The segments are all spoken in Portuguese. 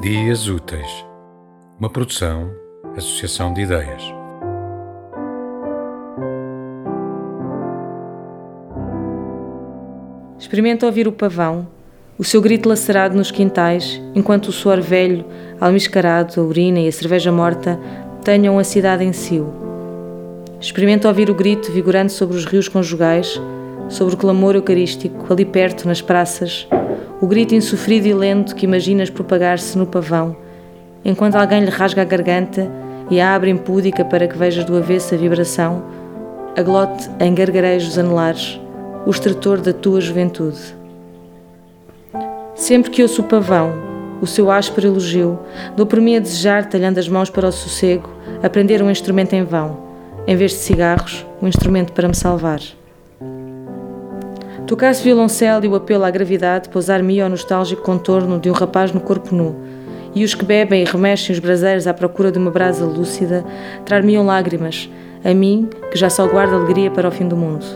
Dias Úteis, uma produção, associação de ideias. Experimenta ouvir o pavão, o seu grito lacerado nos quintais, enquanto o suor velho, almiscarado, a urina e a cerveja morta tenham a cidade em si. Experimenta ouvir o grito vigorante sobre os rios conjugais, sobre o clamor eucarístico, ali perto, nas praças, o grito insofrido e lento que imaginas propagar-se no pavão, enquanto alguém lhe rasga a garganta e a abre impúdica para que vejas do avesso a vibração, a glote em gargarejos anelares, o estretor da tua juventude. Sempre que ouço o pavão, o seu áspero elogio, dou por mim a desejar, talhando as mãos para o sossego, aprender um instrumento em vão, em vez de cigarros, um instrumento para me salvar. Tocasse violoncelo e o apelo à gravidade pousar-me ao nostálgico contorno de um rapaz no corpo nu, e os que bebem e remexem os braseiros à procura de uma brasa lúcida trar-me-iam lágrimas, a mim que já só guardo alegria para o fim do mundo.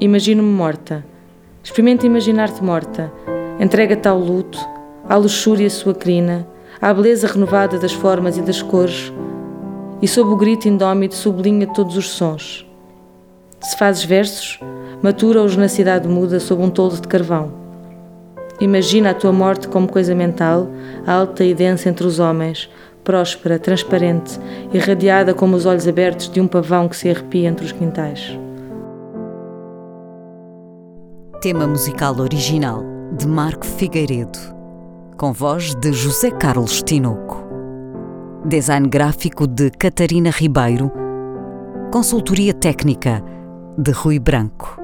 Imagino-me morta. Experimenta imaginar-te morta. Entrega-te ao luto, à luxúria sua crina, à beleza renovada das formas e das cores, e sob o grito indómito sublinha todos os sons. Se fazes versos, matura-os na cidade muda sob um toldo de carvão. Imagina a tua morte como coisa mental, alta e densa entre os homens, próspera, transparente, irradiada como os olhos abertos de um pavão que se arrepia entre os quintais. Tema musical original de Marco Figueiredo, com voz de José Carlos Tinoco. Design gráfico de Catarina Ribeiro. Consultoria técnica de Rui Branco.